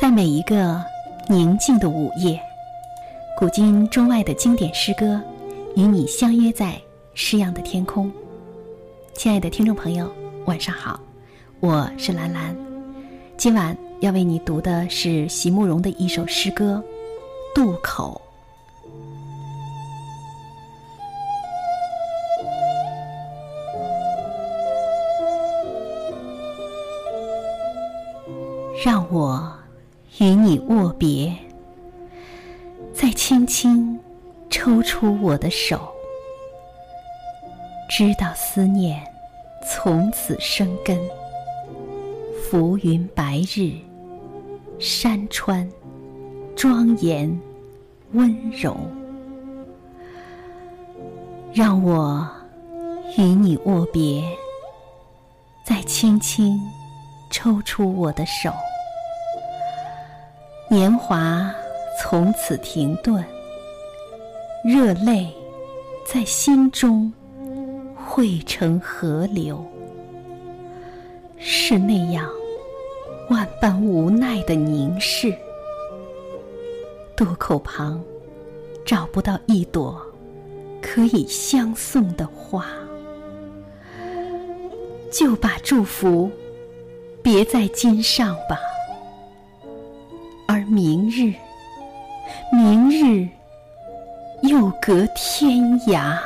在每一个宁静的午夜，古今中外的经典诗歌，与你相约在诗样的天空。亲爱的听众朋友，晚上好，我是兰兰。今晚要为你读的是席慕容的一首诗歌《渡口》。让我。与你握别，再轻轻抽出我的手，知道思念从此生根。浮云白日，山川庄严温柔。让我与你握别，再轻轻抽出我的手。年华从此停顿，热泪在心中汇成河流，是那样万般无奈的凝视。渡口旁找不到一朵可以相送的花，就把祝福别在襟上吧。明日，明日又隔天涯。